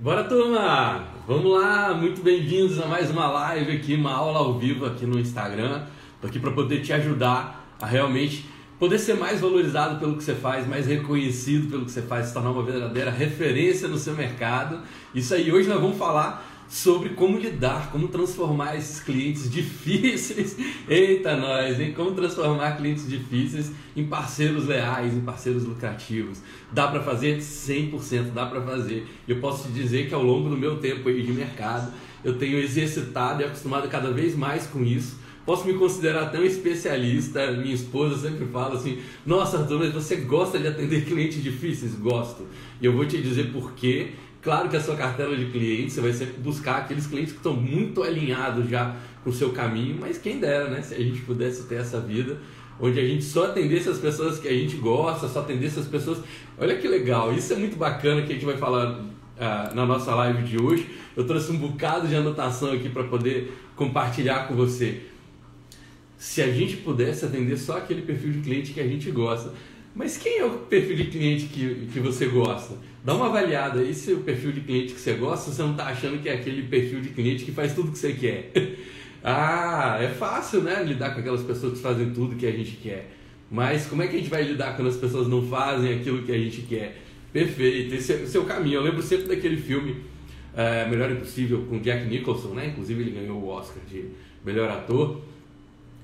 Bora turma! Vamos lá, muito bem-vindos a mais uma live aqui, uma aula ao vivo aqui no Instagram. Tô aqui para poder te ajudar a realmente poder ser mais valorizado pelo que você faz, mais reconhecido pelo que você faz, se tornar uma verdadeira referência no seu mercado. Isso aí, hoje nós vamos falar sobre como lidar, como transformar esses clientes difíceis. Eita, nós, hein? Como transformar clientes difíceis em parceiros leais, em parceiros lucrativos. Dá para fazer 100%, dá para fazer. Eu posso te dizer que ao longo do meu tempo aí de mercado, eu tenho exercitado e acostumado cada vez mais com isso. Posso me considerar até um especialista. Minha esposa sempre fala assim: Nossa, Arthur, mas você gosta de atender clientes difíceis? Gosto. E eu vou te dizer por quê Claro que a sua cartela de clientes, você vai sempre buscar aqueles clientes que estão muito alinhados já com o seu caminho, mas quem dera, né? Se a gente pudesse ter essa vida onde a gente só atendesse as pessoas que a gente gosta, só atendesse as pessoas. Olha que legal, isso é muito bacana que a gente vai falar uh, na nossa live de hoje. Eu trouxe um bocado de anotação aqui para poder compartilhar com você. Se a gente pudesse atender só aquele perfil de cliente que a gente gosta, mas quem é o perfil de cliente que, que você gosta? Dá uma avaliada aí se o perfil de cliente que você gosta, você não está achando que é aquele perfil de cliente que faz tudo que você quer. ah, é fácil, né? Lidar com aquelas pessoas que fazem tudo que a gente quer. Mas como é que a gente vai lidar quando as pessoas não fazem aquilo que a gente quer? Perfeito, esse é o seu caminho. Eu lembro sempre daquele filme é, Melhor Impossível com Jack Nicholson, né? Inclusive ele ganhou o Oscar de melhor ator.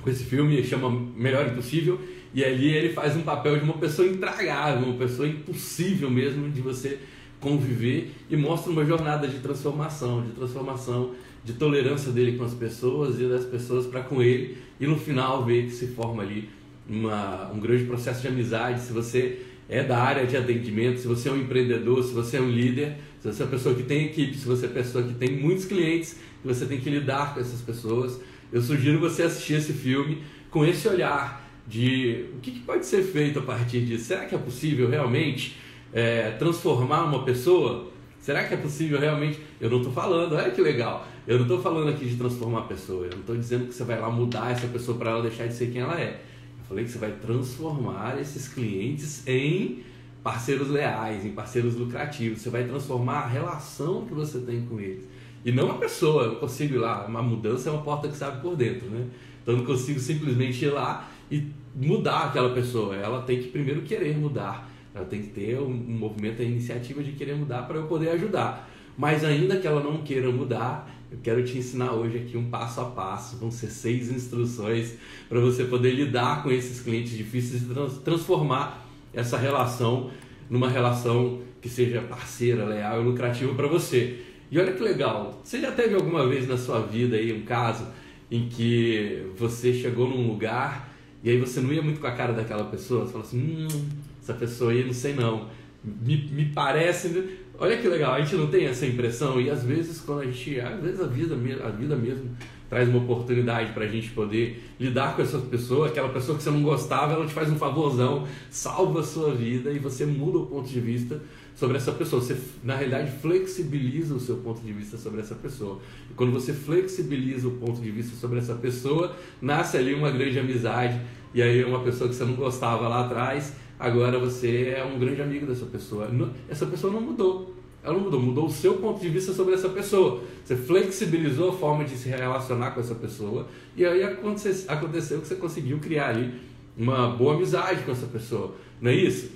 Com esse filme chama Melhor Impossível e ali ele faz um papel de uma pessoa intragável, uma pessoa impossível mesmo de você conviver e mostra uma jornada de transformação, de transformação, de tolerância dele com as pessoas e das pessoas para com ele e no final ver que se forma ali uma, um grande processo de amizade. Se você é da área de atendimento, se você é um empreendedor, se você é um líder, se você é uma pessoa que tem equipe, se você é uma pessoa que tem muitos clientes, você tem que lidar com essas pessoas, eu sugiro você assistir esse filme com esse olhar de o que, que pode ser feito a partir disso. Será que é possível realmente é, transformar uma pessoa? Será que é possível realmente? Eu não estou falando, olha que legal. Eu não estou falando aqui de transformar a pessoa. Eu não estou dizendo que você vai lá mudar essa pessoa para ela deixar de ser quem ela é. Eu falei que você vai transformar esses clientes em parceiros leais, em parceiros lucrativos. Você vai transformar a relação que você tem com eles. E não a pessoa. Eu não consigo ir lá. Uma mudança é uma porta que sabe por dentro, né? Então eu não consigo simplesmente ir lá e mudar aquela pessoa. Ela tem que primeiro querer mudar. Ela tem que ter um, um movimento, a iniciativa de querer mudar para eu poder ajudar. Mas ainda que ela não queira mudar, eu quero te ensinar hoje aqui um passo a passo. Vão ser seis instruções para você poder lidar com esses clientes difíceis e trans transformar essa relação numa relação que seja parceira, leal e lucrativa para você. E olha que legal, você já teve alguma vez na sua vida aí um caso em que você chegou num lugar e aí você não ia muito com a cara daquela pessoa, você fala assim, hum, essa pessoa aí não sei não. Me, me parece. Olha que legal, a gente não tem essa impressão, e às vezes quando a gente. Às vezes a vida, a vida mesmo traz uma oportunidade para a gente poder lidar com essa pessoa, aquela pessoa que você não gostava, ela te faz um favorzão, salva a sua vida e você muda o ponto de vista sobre essa pessoa. Você, na realidade, flexibiliza o seu ponto de vista sobre essa pessoa. E quando você flexibiliza o ponto de vista sobre essa pessoa, nasce ali uma grande amizade. E aí, uma pessoa que você não gostava lá atrás, agora você é um grande amigo dessa pessoa. Essa pessoa não mudou. Ela não mudou, mudou o seu ponto de vista sobre essa pessoa. Você flexibilizou a forma de se relacionar com essa pessoa e aí aconteceu que você conseguiu criar ali uma boa amizade com essa pessoa. Não é isso?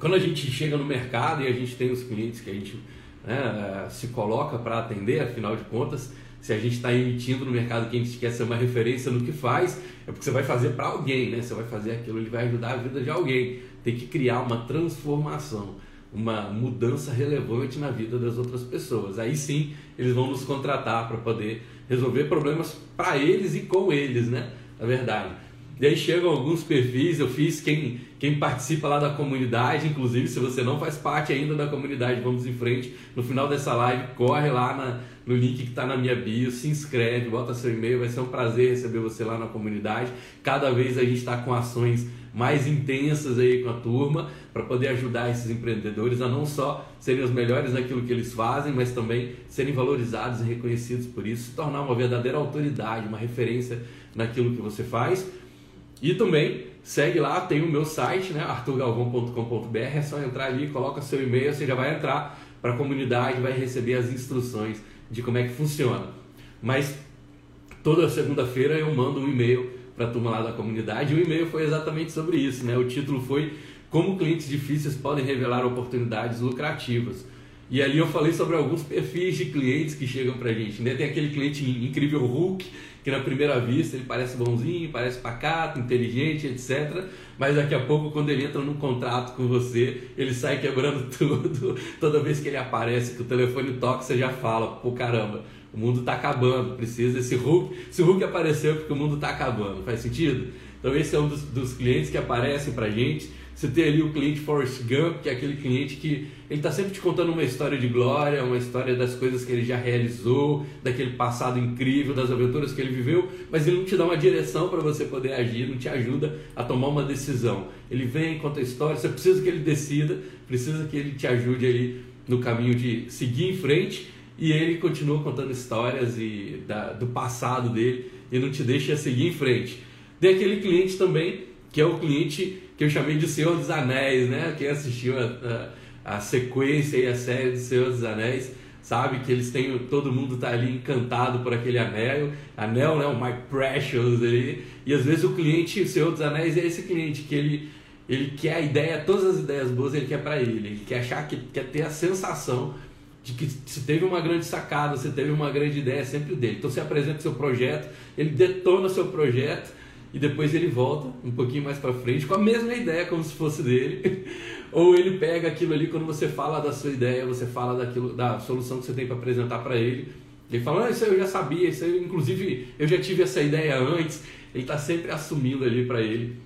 Quando a gente chega no mercado e a gente tem os clientes que a gente né, se coloca para atender, afinal de contas, se a gente está emitindo no mercado que a gente quer ser uma referência no que faz, é porque você vai fazer para alguém, né? Você vai fazer aquilo, ele vai ajudar a vida de alguém. Tem que criar uma transformação, uma mudança relevante na vida das outras pessoas. Aí sim, eles vão nos contratar para poder resolver problemas para eles e com eles, né? Na verdade. E aí chegam alguns perfis, eu fiz quem, quem participa lá da comunidade, inclusive se você não faz parte ainda da comunidade, vamos em frente. No final dessa live, corre lá na, no link que está na minha bio, se inscreve, bota seu e-mail, vai ser um prazer receber você lá na comunidade. Cada vez a gente está com ações mais intensas aí com a turma para poder ajudar esses empreendedores a não só serem os melhores naquilo que eles fazem, mas também serem valorizados e reconhecidos por isso, se tornar uma verdadeira autoridade, uma referência naquilo que você faz. E também segue lá, tem o meu site, né, arturgalvão.com.br, é só entrar ali, coloca seu e-mail, você já vai entrar para a comunidade, vai receber as instruções de como é que funciona. Mas toda segunda-feira eu mando um e-mail para a turma lá da comunidade. E o e-mail foi exatamente sobre isso, né? O título foi Como clientes difíceis podem revelar oportunidades lucrativas. E ali eu falei sobre alguns perfis de clientes que chegam para a gente. Né? Tem aquele cliente incrível Hulk, que na primeira vista ele parece bonzinho, parece pacato, inteligente, etc. Mas daqui a pouco, quando ele entra num contrato com você, ele sai quebrando tudo. Toda vez que ele aparece, que o telefone toca, você já fala: pô, caramba, o mundo está acabando, precisa esse Hulk. Se o Hulk apareceu, é porque o mundo está acabando. Faz sentido? Então, esse é um dos, dos clientes que aparecem para gente você tem ali o cliente Forrest Gump, que é aquele cliente que ele está sempre te contando uma história de glória, uma história das coisas que ele já realizou, daquele passado incrível, das aventuras que ele viveu, mas ele não te dá uma direção para você poder agir, não te ajuda a tomar uma decisão. Ele vem, conta a história, você precisa que ele decida, precisa que ele te ajude ali no caminho de seguir em frente e ele continua contando histórias e da, do passado dele e não te deixa seguir em frente. Tem aquele cliente também que é o cliente que eu chamei de Senhor dos Anéis, né? Quem assistiu a, a, a sequência e a série do Senhor dos Anéis sabe que eles têm todo mundo tá ali encantado por aquele anel, anel, né, o My Precious ali, e às vezes o cliente, o Senhor dos Anéis é esse cliente que ele ele quer a ideia, todas as ideias boas ele quer para ele, ele quer achar que quer ter a sensação de que se teve uma grande sacada, se teve uma grande ideia, é sempre dele. Então você apresenta seu projeto, ele detona seu projeto e depois ele volta um pouquinho mais para frente com a mesma ideia como se fosse dele, ou ele pega aquilo ali quando você fala da sua ideia, você fala daquilo da solução que você tem para apresentar para ele, ele fala, ah, isso eu já sabia, isso aí, inclusive eu já tive essa ideia antes, ele está sempre assumindo ali para ele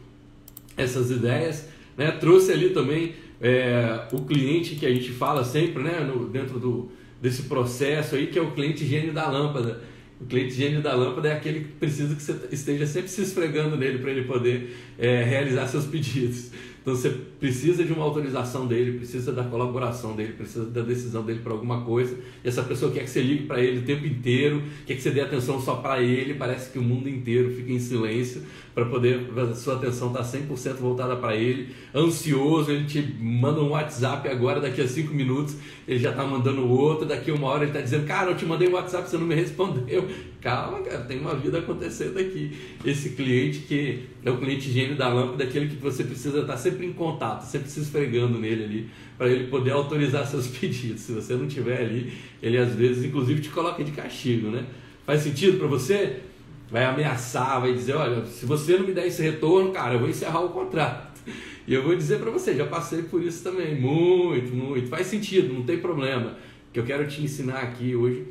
essas ideias, né? Trouxe ali também é, o cliente que a gente fala sempre, né, no, dentro do desse processo aí que é o cliente gênio da lâmpada o cliente gênio da lâmpada é aquele que precisa que você esteja sempre se esfregando nele para ele poder é, realizar seus pedidos. Então você precisa de uma autorização dele, precisa da colaboração dele, precisa da decisão dele para alguma coisa. E essa pessoa quer que você ligue para ele o tempo inteiro, quer que você dê atenção só para ele. Parece que o mundo inteiro fica em silêncio para poder sua atenção estar tá 100% voltada para ele. Ansioso, ele te manda um WhatsApp agora, daqui a 5 minutos ele já está mandando outro, daqui a uma hora ele está dizendo: Cara, eu te mandei um WhatsApp, você não me respondeu. Calma, cara, tem uma vida acontecendo aqui. Esse cliente que é o cliente gênio da lâmpada, aquele que você precisa estar tá sempre em contato, sempre se esfregando nele ali, para ele poder autorizar seus pedidos. Se você não tiver ali, ele às vezes, inclusive, te coloca de castigo, né? Faz sentido para você? Vai ameaçar, vai dizer, olha, se você não me der esse retorno, cara, eu vou encerrar o contrato. E eu vou dizer para você, já passei por isso também, muito, muito. Faz sentido, não tem problema. O que eu quero te ensinar aqui hoje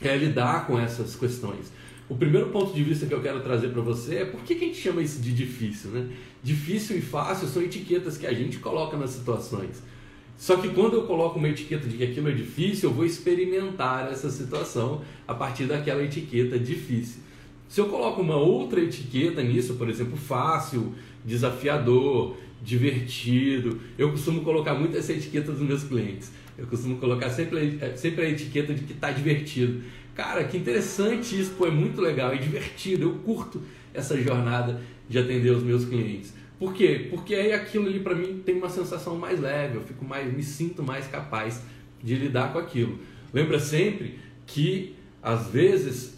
é lidar com essas questões. O primeiro ponto de vista que eu quero trazer para você é por que, que a gente chama isso de difícil, né? Difícil e fácil são etiquetas que a gente coloca nas situações. Só que quando eu coloco uma etiqueta de que aquilo é difícil, eu vou experimentar essa situação a partir daquela etiqueta difícil. Se eu coloco uma outra etiqueta nisso, por exemplo, fácil, desafiador, divertido, eu costumo colocar muito essa etiqueta dos meus clientes. Eu costumo colocar sempre, é, sempre a etiqueta de que está divertido. Cara, que interessante isso, pô, é muito legal, é divertido, eu curto essa jornada de atender os meus clientes. Por quê? Porque aí aquilo ali para mim tem uma sensação mais leve, eu fico mais, me sinto mais capaz de lidar com aquilo. Lembra sempre que às vezes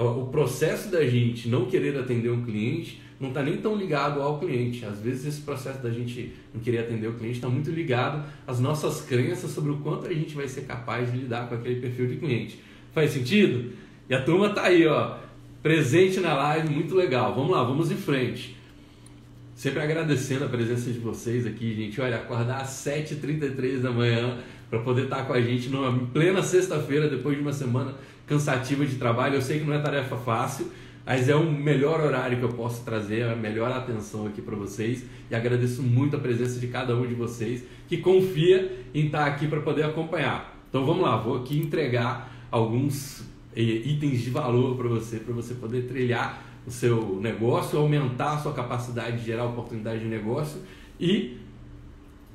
o processo da gente não querer atender um cliente não está nem tão ligado ao cliente. Às vezes esse processo da gente não querer atender o cliente está muito ligado às nossas crenças sobre o quanto a gente vai ser capaz de lidar com aquele perfil de cliente. Faz sentido? E a turma está aí, ó, presente na live, muito legal. Vamos lá, vamos em frente. Sempre agradecendo a presença de vocês aqui, gente. Olha, acordar às 7h33 da manhã para poder estar tá com a gente numa plena sexta-feira, depois de uma semana cansativa de trabalho. Eu sei que não é tarefa fácil, mas é o melhor horário que eu posso trazer, a melhor atenção aqui para vocês. E agradeço muito a presença de cada um de vocês que confia em estar aqui para poder acompanhar. Então vamos lá, vou aqui entregar alguns eh, itens de valor para você, para você poder trilhar o seu negócio, aumentar a sua capacidade de gerar oportunidade de negócio e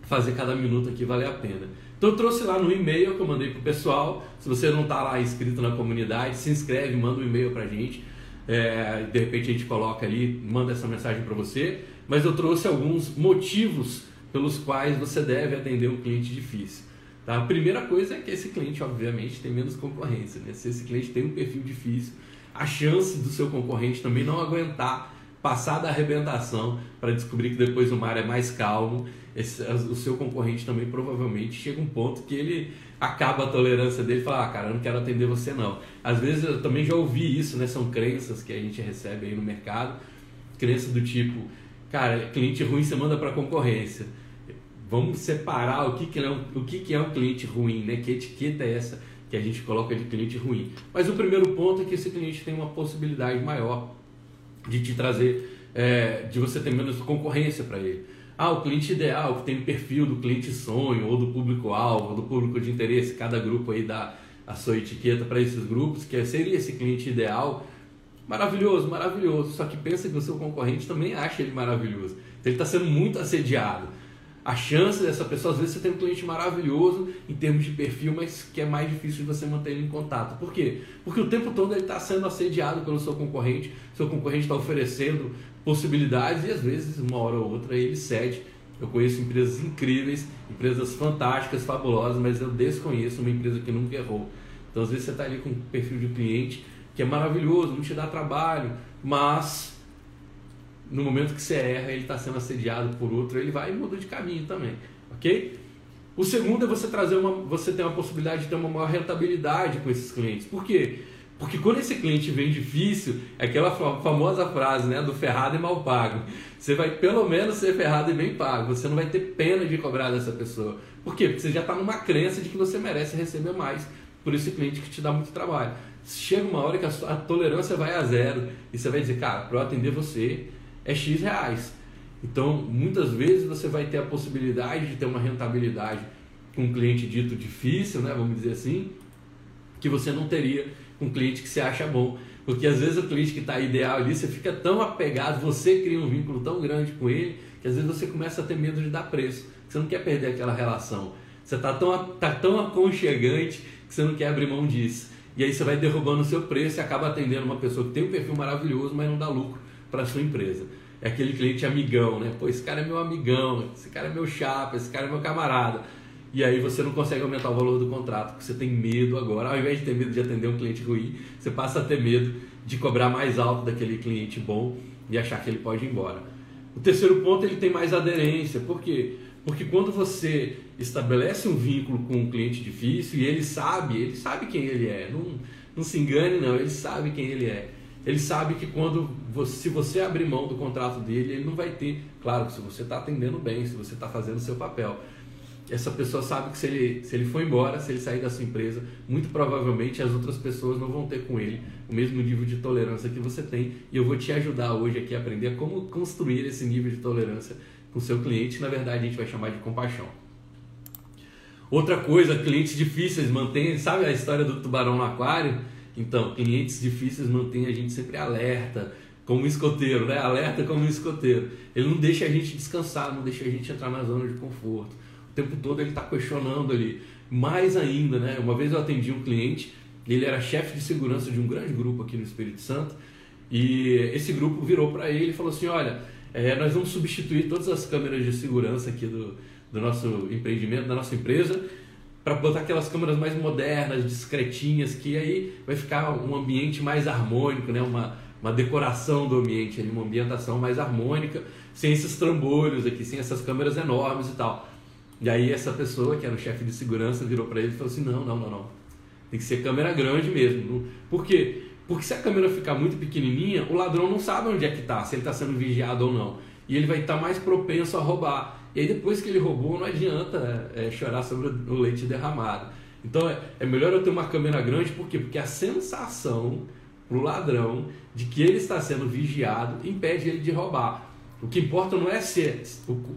fazer cada minuto aqui valer a pena. Então eu trouxe lá no e-mail que eu mandei pro pessoal. Se você não está lá inscrito na comunidade, se inscreve, manda um e-mail para a gente. É, de repente a gente coloca ali, manda essa mensagem para você. Mas eu trouxe alguns motivos pelos quais você deve atender um cliente difícil. Tá? A primeira coisa é que esse cliente, obviamente, tem menos concorrência. Né? Se esse cliente tem um perfil difícil, a chance do seu concorrente também não aguentar passar da arrebentação para descobrir que depois o mar é mais calmo, esse, o seu concorrente também provavelmente chega um ponto que ele acaba a tolerância dele e fala, ah, cara, eu não quero atender você não. Às vezes eu também já ouvi isso, né? São crenças que a gente recebe aí no mercado, crenças do tipo, cara, cliente ruim você manda para concorrência. Vamos separar o que, que, é um, o que, que é um cliente ruim, né? Que etiqueta é essa que a gente coloca de cliente ruim? Mas o primeiro ponto é que esse cliente tem uma possibilidade maior de te trazer, é, de você ter menos concorrência para ele. Ah, o cliente ideal, que tem o perfil do cliente sonho, ou do público-alvo, do público de interesse, cada grupo aí dá a sua etiqueta para esses grupos, que seria esse cliente ideal. Maravilhoso, maravilhoso. Só que pensa que o seu concorrente também acha ele maravilhoso. Então ele está sendo muito assediado a chance dessa pessoa, às vezes você tem um cliente maravilhoso em termos de perfil, mas que é mais difícil de você manter ele em contato. Por quê? Porque o tempo todo ele está sendo assediado pelo seu concorrente, seu concorrente está oferecendo possibilidades e às vezes, uma hora ou outra, ele cede. Eu conheço empresas incríveis, empresas fantásticas, fabulosas, mas eu desconheço uma empresa que nunca errou. Então, às vezes, você está ali com um perfil de cliente que é maravilhoso, não te dá trabalho, mas no momento que você erra, ele está sendo assediado por outro, ele vai e muda de caminho também, ok? O segundo é você trazer uma, você ter uma possibilidade de ter uma maior rentabilidade com esses clientes. Por quê? Porque quando esse cliente vem difícil, é aquela famosa frase, né, do ferrado e mal pago. Você vai pelo menos ser ferrado e bem pago. Você não vai ter pena de cobrar dessa pessoa. Por quê? Porque você já está numa crença de que você merece receber mais por esse cliente que te dá muito trabalho. Chega uma hora que a, sua, a tolerância vai a zero e você vai dizer, cara, para eu atender você, é X reais. Então, muitas vezes você vai ter a possibilidade de ter uma rentabilidade com um cliente dito difícil, né, vamos dizer assim, que você não teria com um cliente que você acha bom. Porque às vezes o cliente que está ideal ali, você fica tão apegado, você cria um vínculo tão grande com ele, que às vezes você começa a ter medo de dar preço. Você não quer perder aquela relação. Você está tão, tá tão aconchegante que você não quer abrir mão disso. E aí você vai derrubando o seu preço e acaba atendendo uma pessoa que tem um perfil maravilhoso, mas não dá lucro para sua empresa. É aquele cliente amigão, né? Pô, esse cara é meu amigão, esse cara é meu chapa, esse cara é meu camarada. E aí você não consegue aumentar o valor do contrato, porque você tem medo agora. Ao invés de ter medo de atender um cliente ruim, você passa a ter medo de cobrar mais alto daquele cliente bom e achar que ele pode ir embora. O terceiro ponto, ele tem mais aderência. Por quê? Porque quando você estabelece um vínculo com um cliente difícil e ele sabe, ele sabe quem ele é. Não, não se engane não, ele sabe quem ele é ele sabe que quando você, se você abrir mão do contrato dele, ele não vai ter. Claro, se você está atendendo bem, se você está fazendo o seu papel. Essa pessoa sabe que se ele, se ele for embora, se ele sair da sua empresa, muito provavelmente as outras pessoas não vão ter com ele o mesmo nível de tolerância que você tem. E eu vou te ajudar hoje aqui a aprender como construir esse nível de tolerância com o seu cliente. Na verdade, a gente vai chamar de compaixão. Outra coisa, clientes difíceis mantêm, sabe a história do tubarão no aquário? Então, clientes difíceis mantêm a gente sempre alerta, como um escoteiro, né? Alerta como um escoteiro. Ele não deixa a gente descansar, não deixa a gente entrar na zona de conforto. O tempo todo ele está questionando ali. Mais ainda, né? Uma vez eu atendi um cliente, ele era chefe de segurança de um grande grupo aqui no Espírito Santo, e esse grupo virou para ele e falou assim: Olha, é, nós vamos substituir todas as câmeras de segurança aqui do, do nosso empreendimento, da nossa empresa, para botar aquelas câmeras mais modernas, discretinhas, que aí vai ficar um ambiente mais harmônico, né? uma, uma decoração do ambiente, uma ambientação mais harmônica, sem esses trambolhos aqui, sem essas câmeras enormes e tal. E aí essa pessoa, que era o chefe de segurança, virou para ele e falou assim, não, não, não, não. Tem que ser câmera grande mesmo. Por quê? Porque se a câmera ficar muito pequenininha, o ladrão não sabe onde é que está, se ele está sendo vigiado ou não. E ele vai estar tá mais propenso a roubar. E aí depois que ele roubou, não adianta é, chorar sobre o leite derramado. Então é, é, melhor eu ter uma câmera grande, por quê? Porque a sensação para o ladrão de que ele está sendo vigiado impede ele de roubar. O que importa não é ser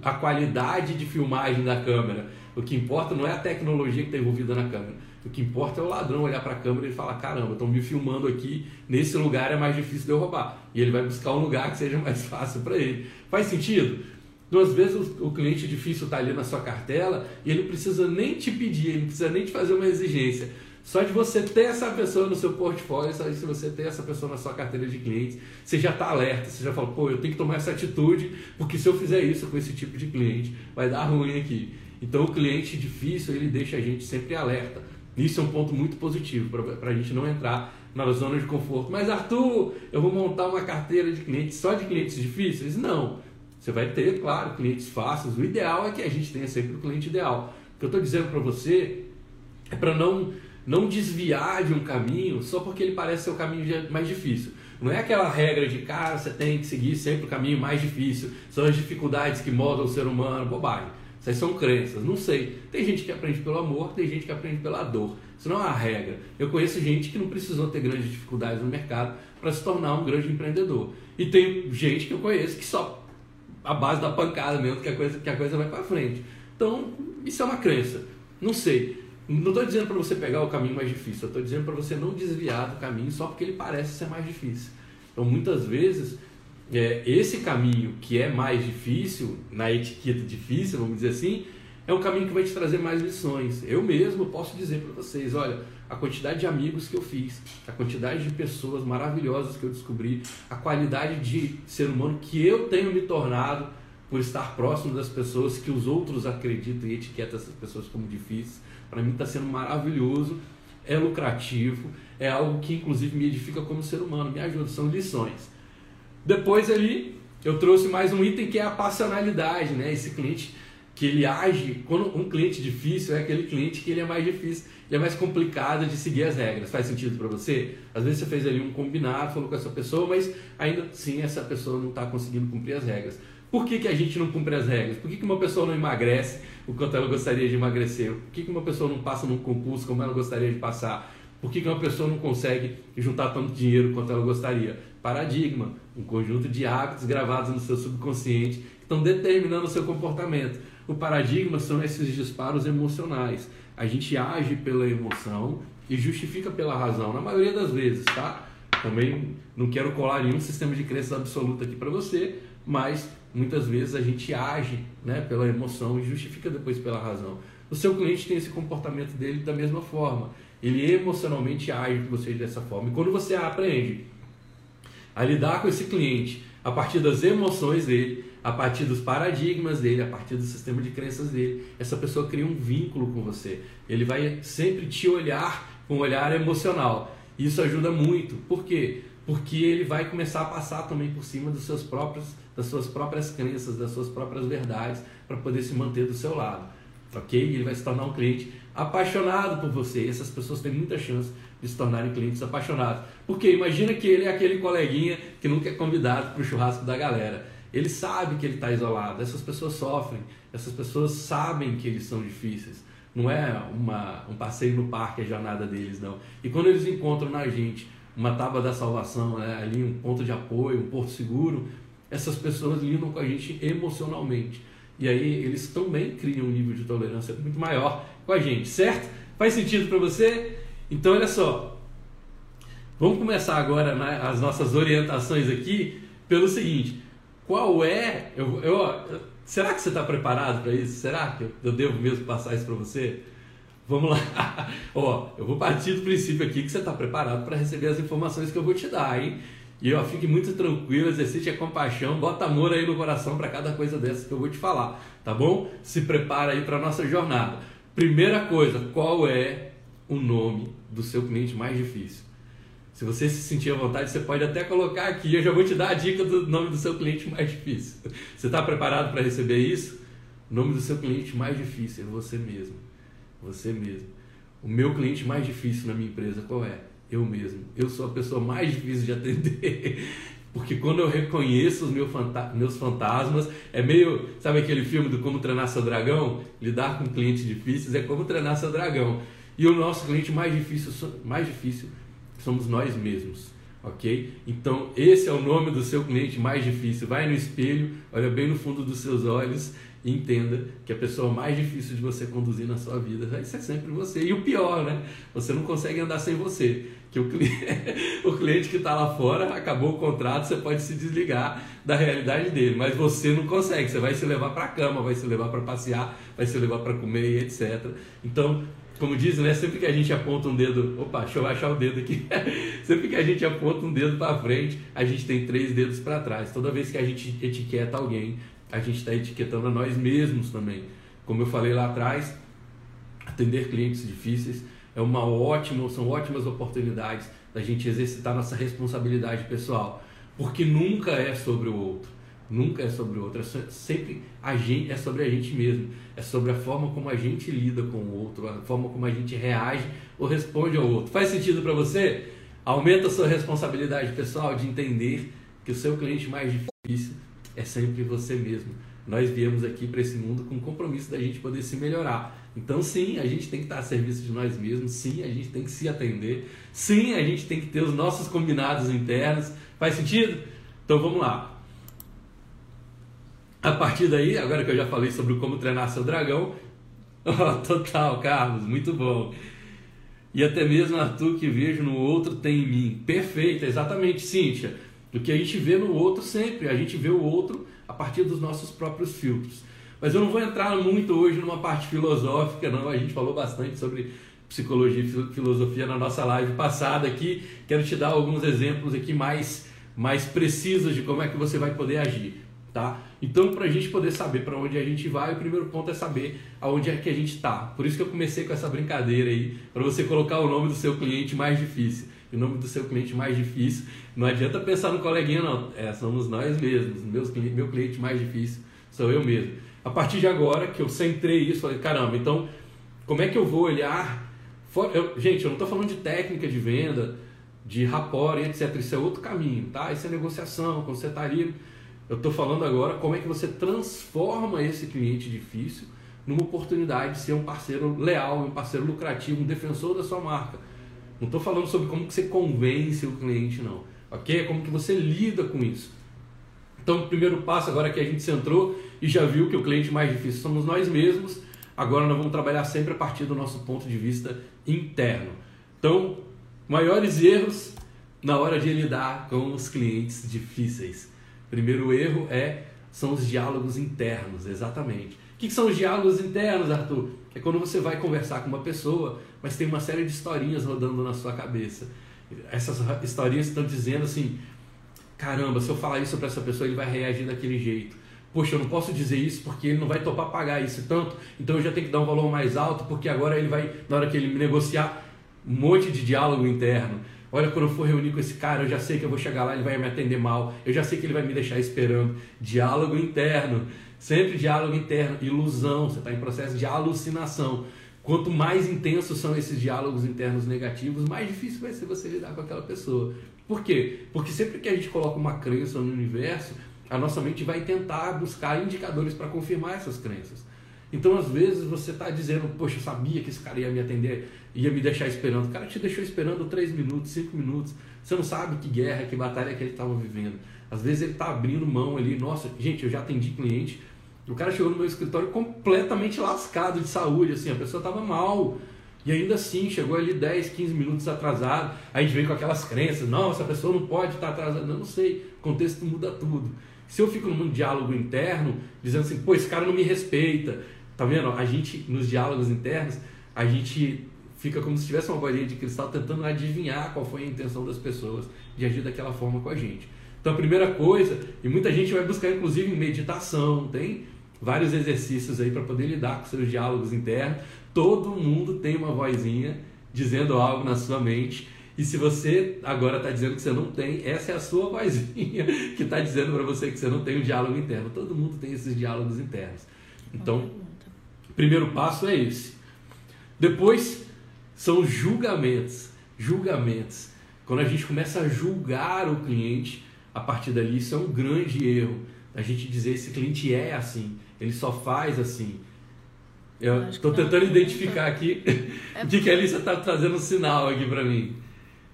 a qualidade de filmagem da câmera, o que importa não é a tecnologia que está envolvida na câmera. O que importa é o ladrão olhar para a câmera e falar: caramba, estão me filmando aqui, nesse lugar é mais difícil de eu roubar. E ele vai buscar um lugar que seja mais fácil para ele. Faz sentido? Duas vezes o, cliente difícil está ali na sua cartela e ele não precisa nem te pedir, ele não precisa nem te fazer uma exigência. Só de você ter essa pessoa no seu portfólio, só de você ter essa pessoa na sua carteira de clientes, você já está alerta, você já fala, pô, eu tenho que tomar essa atitude, porque se eu fizer isso com esse tipo de cliente, vai dar ruim aqui. Então o cliente difícil ele deixa a gente sempre alerta. Isso é um ponto muito positivo para a gente não entrar na zona de conforto. Mas Arthur, eu vou montar uma carteira de clientes só de clientes difíceis? Não. Você vai ter, claro, clientes fáceis. O ideal é que a gente tenha sempre o cliente ideal. O que eu estou dizendo para você é para não, não desviar de um caminho só porque ele parece ser o caminho mais difícil. Não é aquela regra de cara, você tem que seguir sempre o caminho mais difícil, são as dificuldades que moldam o ser humano, bobagem. Isso aí são crenças, não sei. Tem gente que aprende pelo amor, tem gente que aprende pela dor. Isso não é uma regra. Eu conheço gente que não precisou ter grandes dificuldades no mercado para se tornar um grande empreendedor. E tem gente que eu conheço que só a base da pancada mesmo que a coisa, que a coisa vai para frente. Então, isso é uma crença. Não sei. Não estou dizendo para você pegar o caminho mais difícil, estou dizendo para você não desviar do caminho só porque ele parece ser mais difícil. Então, muitas vezes, é, esse caminho que é mais difícil, na etiqueta difícil, vamos dizer assim, é um caminho que vai te trazer mais lições. Eu mesmo posso dizer para vocês: olha, a quantidade de amigos que eu fiz, a quantidade de pessoas maravilhosas que eu descobri, a qualidade de ser humano que eu tenho me tornado por estar próximo das pessoas que os outros acreditam e etiquetam essas pessoas como difíceis para mim está sendo maravilhoso, é lucrativo, é algo que inclusive me edifica como ser humano, me ajuda, são lições. Depois ali eu trouxe mais um item que é a passionalidade, né? Esse cliente que ele age, quando um cliente difícil é aquele cliente que ele é mais difícil, ele é mais complicado de seguir as regras. Faz sentido para você? Às vezes você fez ali um combinado, falou com essa pessoa, mas ainda assim essa pessoa não está conseguindo cumprir as regras. Por que, que a gente não cumpre as regras? Por que, que uma pessoa não emagrece o quanto ela gostaria de emagrecer? Por que, que uma pessoa não passa num concurso como ela gostaria de passar? Por que, que uma pessoa não consegue juntar tanto dinheiro quanto ela gostaria? Paradigma, um conjunto de hábitos gravados no seu subconsciente que estão determinando o seu comportamento. O paradigma são esses disparos emocionais. A gente age pela emoção e justifica pela razão, na maioria das vezes, tá? Também não quero colar nenhum sistema de crença absoluta aqui para você, mas muitas vezes a gente age né, pela emoção e justifica depois pela razão. O seu cliente tem esse comportamento dele da mesma forma. Ele emocionalmente age com você dessa forma. E quando você aprende a lidar com esse cliente a partir das emoções dele, a partir dos paradigmas dele, a partir do sistema de crenças dele, essa pessoa cria um vínculo com você. Ele vai sempre te olhar com um olhar emocional. Isso ajuda muito. Por quê? Porque ele vai começar a passar também por cima dos seus próprios das suas próprias crenças, das suas próprias verdades, para poder se manter do seu lado. Ok? Ele vai se tornar um cliente apaixonado por você. E essas pessoas têm muita chance de se tornarem clientes apaixonados. Porque imagina que ele é aquele coleguinha que nunca é convidado para o churrasco da galera. Ele sabe que ele está isolado. Essas pessoas sofrem. Essas pessoas sabem que eles são difíceis. Não é uma, um passeio no parque a jornada deles, não. E quando eles encontram na gente uma tábua da salvação, né, ali um ponto de apoio, um porto seguro, essas pessoas lidam com a gente emocionalmente. E aí eles também criam um nível de tolerância muito maior com a gente, certo? Faz sentido para você? Então, olha só. Vamos começar agora né, as nossas orientações aqui pelo seguinte: qual é. Eu, eu, será que você está preparado para isso? Será que eu, devo mesmo passar isso para você? Vamos lá. Ó, eu vou partir do princípio aqui que você está preparado para receber as informações que eu vou te dar, hein? E ó, fique muito tranquilo, exercite a compaixão, bota amor aí no coração para cada coisa dessa que eu vou te falar, tá bom? Se prepara aí para nossa jornada. Primeira coisa, qual é o nome do seu cliente mais difícil? Se você se sentir à vontade, você pode até colocar aqui. Eu já vou te dar a dica do nome do seu cliente mais difícil. Você está preparado para receber isso? O nome do seu cliente mais difícil é você mesmo. Você mesmo. O meu cliente mais difícil na minha empresa qual é? eu mesmo. Eu sou a pessoa mais difícil de atender. Porque quando eu reconheço os meus fantasmas, é meio. Sabe aquele filme do Como Treinar Seu Dragão? Lidar com clientes difíceis é como treinar seu dragão. E o nosso cliente mais difícil, mais difícil somos nós mesmos. Ok? Então, esse é o nome do seu cliente mais difícil. Vai no espelho, olha bem no fundo dos seus olhos e entenda que a pessoa mais difícil de você conduzir na sua vida vai ser sempre você. E o pior, né? Você não consegue andar sem você que o cliente, o cliente que está lá fora acabou o contrato, você pode se desligar da realidade dele, mas você não consegue, você vai se levar para a cama, vai se levar para passear, vai se levar para comer, etc. Então, como dizem, né, sempre que a gente aponta um dedo, opa, deixa eu baixar o dedo aqui, sempre que a gente aponta um dedo para frente, a gente tem três dedos para trás. Toda vez que a gente etiqueta alguém, a gente está etiquetando a nós mesmos também. Como eu falei lá atrás, atender clientes difíceis é uma ótima, são ótimas oportunidades da gente exercitar nossa responsabilidade pessoal, porque nunca é sobre o outro, nunca é sobre o outro, é sempre a gente, é sobre a gente mesmo, é sobre a forma como a gente lida com o outro, a forma como a gente reage ou responde ao outro. Faz sentido para você? Aumenta a sua responsabilidade pessoal de entender que o seu cliente mais difícil é sempre você mesmo. Nós viemos aqui para esse mundo com o compromisso da gente poder se melhorar. Então, sim, a gente tem que estar a serviço de nós mesmos, sim, a gente tem que se atender, sim, a gente tem que ter os nossos combinados internos. Faz sentido? Então, vamos lá. A partir daí, agora que eu já falei sobre como treinar seu dragão, oh, total, Carlos, muito bom. E até mesmo Arthur, que vejo no outro tem em mim. Perfeito, exatamente, Cíntia. O que a gente vê no outro sempre, a gente vê o outro a partir dos nossos próprios filtros. Mas eu não vou entrar muito hoje numa parte filosófica, não. A gente falou bastante sobre psicologia e filosofia na nossa live passada aqui. Quero te dar alguns exemplos aqui mais, mais precisos de como é que você vai poder agir. Tá? Então, para a gente poder saber para onde a gente vai, o primeiro ponto é saber aonde é que a gente está. Por isso que eu comecei com essa brincadeira aí, para você colocar o nome do seu cliente mais difícil. O nome do seu cliente mais difícil, não adianta pensar no coleguinha, não. É, somos nós mesmos. Meus, meu cliente mais difícil sou eu mesmo. A partir de agora que eu centrei isso, falei, caramba, então como é que eu vou olhar? Eu, gente, eu não estou falando de técnica de venda, de rapport, etc. Isso é outro caminho, tá? Isso é negociação, quando você está ali. Eu estou falando agora como é que você transforma esse cliente difícil numa oportunidade de ser um parceiro leal, um parceiro lucrativo, um defensor da sua marca. Não estou falando sobre como que você convence o cliente, não. Ok? É como que você lida com isso. Então, o primeiro passo, agora que a gente centrou e já viu que o cliente mais difícil somos nós mesmos, agora nós vamos trabalhar sempre a partir do nosso ponto de vista interno. Então, maiores erros na hora de lidar com os clientes difíceis. Primeiro erro é são os diálogos internos, exatamente. O que são os diálogos internos, Arthur? É quando você vai conversar com uma pessoa, mas tem uma série de historinhas rodando na sua cabeça. Essas historinhas estão dizendo assim: caramba, se eu falar isso para essa pessoa, ele vai reagir daquele jeito. Poxa, eu não posso dizer isso porque ele não vai topar pagar isso tanto, então eu já tenho que dar um valor mais alto, porque agora ele vai, na hora que ele negociar, um monte de diálogo interno. Olha, quando eu for reunir com esse cara, eu já sei que eu vou chegar lá, ele vai me atender mal, eu já sei que ele vai me deixar esperando. Diálogo interno, sempre diálogo interno, ilusão, você está em processo de alucinação. Quanto mais intensos são esses diálogos internos negativos, mais difícil vai ser você lidar com aquela pessoa. Por quê? Porque sempre que a gente coloca uma crença no universo, a nossa mente vai tentar buscar indicadores para confirmar essas crenças. Então, às vezes, você está dizendo, poxa, eu sabia que esse cara ia me atender, ia me deixar esperando. O cara te deixou esperando 3 minutos, 5 minutos. Você não sabe que guerra, que batalha que ele estava vivendo. Às vezes ele está abrindo mão ali. Nossa, gente, eu já atendi cliente. O cara chegou no meu escritório completamente lascado de saúde, assim, a pessoa estava mal. E ainda assim, chegou ali 10, 15 minutos atrasado. Aí a gente vem com aquelas crenças: não, essa pessoa não pode estar atrasada. Não, não sei, o contexto muda tudo. Se eu fico num diálogo interno, dizendo assim, pô, esse cara não me respeita. Tá vendo? A gente, nos diálogos internos, a gente fica como se tivesse uma bolinha de cristal tentando adivinhar qual foi a intenção das pessoas de agir daquela forma com a gente. Então a primeira coisa, e muita gente vai buscar inclusive em meditação, tem vários exercícios aí para poder lidar com seus diálogos internos. Todo mundo tem uma vozinha dizendo algo na sua mente. E se você agora está dizendo que você não tem, essa é a sua vozinha que está dizendo para você que você não tem um diálogo interno. Todo mundo tem esses diálogos internos. Então, primeiro passo é esse. Depois são julgamentos. Julgamentos. Quando a gente começa a julgar o cliente, a partir dali isso é um grande erro. A gente dizer esse cliente é assim, ele só faz assim. Eu estou tentando não, identificar aqui é... de que a Alicia está trazendo um sinal aqui para mim.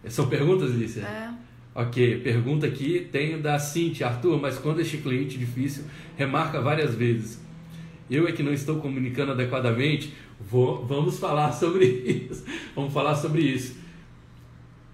São perguntas, Alicia? É. Ok, pergunta aqui, tenho da Cintia, Arthur, mas quando este cliente difícil remarca várias vezes, eu é que não estou comunicando adequadamente, vou, vamos falar sobre isso. Vamos falar sobre isso.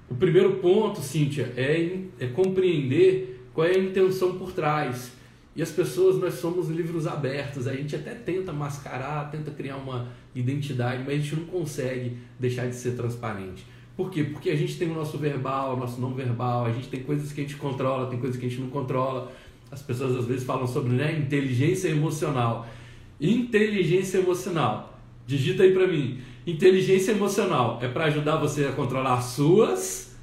O primeiro ponto, Cíntia, é, é compreender qual é a intenção por trás. E as pessoas, nós somos livros abertos, a gente até tenta mascarar, tenta criar uma identidade, mas a gente não consegue deixar de ser transparente. Por quê? Porque a gente tem o nosso verbal, o nosso não verbal, a gente tem coisas que a gente controla, tem coisas que a gente não controla. As pessoas às vezes falam sobre né, inteligência emocional. Inteligência emocional. Digita aí para mim. Inteligência emocional é para ajudar você a controlar suas.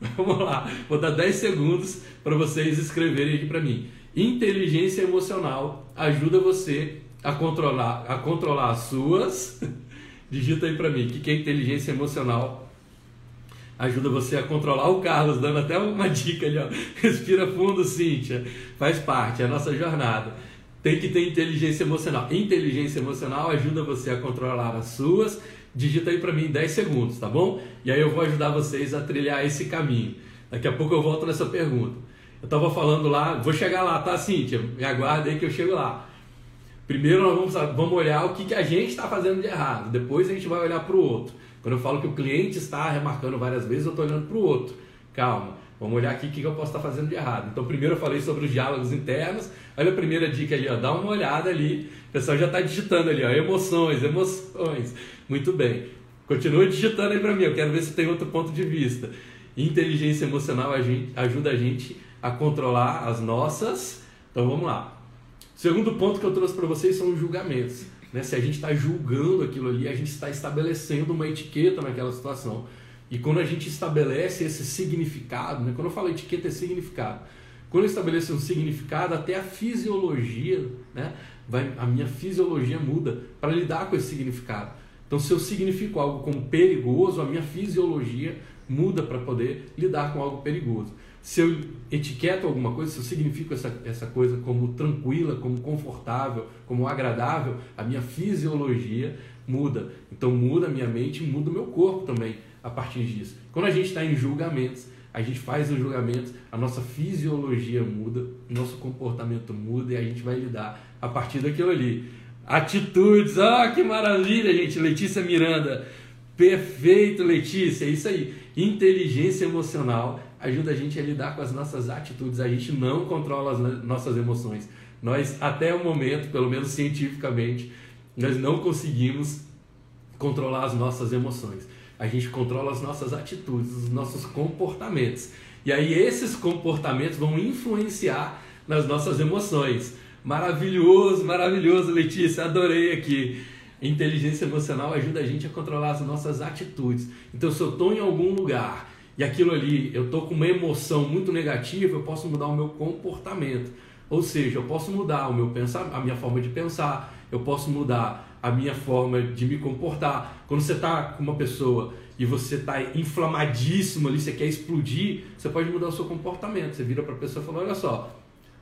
Vamos lá, vou dar 10 segundos para vocês escreverem aqui para mim. Inteligência emocional ajuda você a controlar, a controlar as suas. Digita aí para mim, o que é inteligência emocional? Ajuda você a controlar o Carlos, dando até uma dica ali, ó. Respira fundo, Cíntia. Faz parte, é a nossa jornada. Tem que ter inteligência emocional. Inteligência emocional ajuda você a controlar as suas. Digita aí para mim 10 segundos, tá bom? E aí eu vou ajudar vocês a trilhar esse caminho. Daqui a pouco eu volto nessa pergunta. Eu estava falando lá, vou chegar lá, tá, Cíntia? Me aguarda aí que eu chego lá. Primeiro nós vamos, vamos olhar o que, que a gente está fazendo de errado. Depois a gente vai olhar para o outro. Quando eu falo que o cliente está remarcando várias vezes, eu estou olhando para o outro. Calma. Vamos olhar aqui o que eu posso estar fazendo de errado. Então, primeiro eu falei sobre os diálogos internos. Olha a primeira dica ali, ó, dá uma olhada ali. O pessoal já está digitando ali, ó, emoções, emoções. Muito bem. Continua digitando aí para mim, eu quero ver se tem outro ponto de vista. Inteligência emocional ajuda a gente a controlar as nossas. Então, vamos lá. Segundo ponto que eu trouxe para vocês são os julgamentos. Né? Se a gente está julgando aquilo ali, a gente está estabelecendo uma etiqueta naquela situação. E quando a gente estabelece esse significado, né? quando eu falo etiqueta é significado, quando eu estabeleço um significado, até a fisiologia, né? Vai, a minha fisiologia muda para lidar com esse significado. Então, se eu significo algo como perigoso, a minha fisiologia muda para poder lidar com algo perigoso. Se eu etiqueto alguma coisa, se eu significo essa, essa coisa como tranquila, como confortável, como agradável, a minha fisiologia muda. Então, muda a minha mente, muda o meu corpo também a partir disso. Quando a gente está em julgamentos, a gente faz os julgamentos, a nossa fisiologia muda, nosso comportamento muda e a gente vai lidar a partir daquilo ali. Atitudes, ah, que maravilha, gente. Letícia Miranda, perfeito, Letícia, é isso aí. Inteligência emocional ajuda a gente a lidar com as nossas atitudes. A gente não controla as nossas emoções. Nós, até o momento, pelo menos cientificamente, nós não conseguimos controlar as nossas emoções a gente controla as nossas atitudes, os nossos comportamentos. E aí esses comportamentos vão influenciar nas nossas emoções. Maravilhoso, maravilhoso, Letícia, adorei aqui. Inteligência emocional ajuda a gente a controlar as nossas atitudes. Então, se eu estou em algum lugar e aquilo ali, eu estou com uma emoção muito negativa, eu posso mudar o meu comportamento. Ou seja, eu posso mudar o meu pensar, a minha forma de pensar, eu posso mudar a minha forma de me comportar. Quando você está com uma pessoa e você está inflamadíssimo ali, você quer explodir, você pode mudar o seu comportamento. Você vira para a pessoa e fala: Olha só,